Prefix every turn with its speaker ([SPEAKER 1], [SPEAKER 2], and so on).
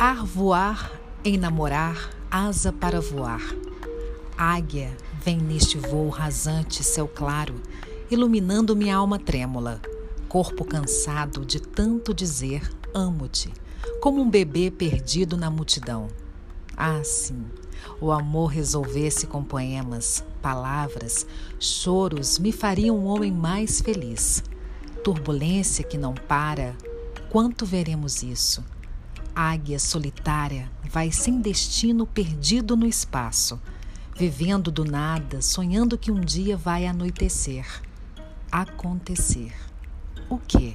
[SPEAKER 1] Arvoar, enamorar, asa para voar. Águia vem neste voo rasante, céu claro, iluminando minha alma trêmula. Corpo cansado de tanto dizer amo-te, como um bebê perdido na multidão. Ah, sim, o amor resolvesse com poemas, palavras, choros me faria um homem mais feliz. Turbulência que não para, quanto veremos isso? Águia solitária vai sem destino perdido no espaço, vivendo do nada, sonhando que um dia vai anoitecer. Acontecer. O que?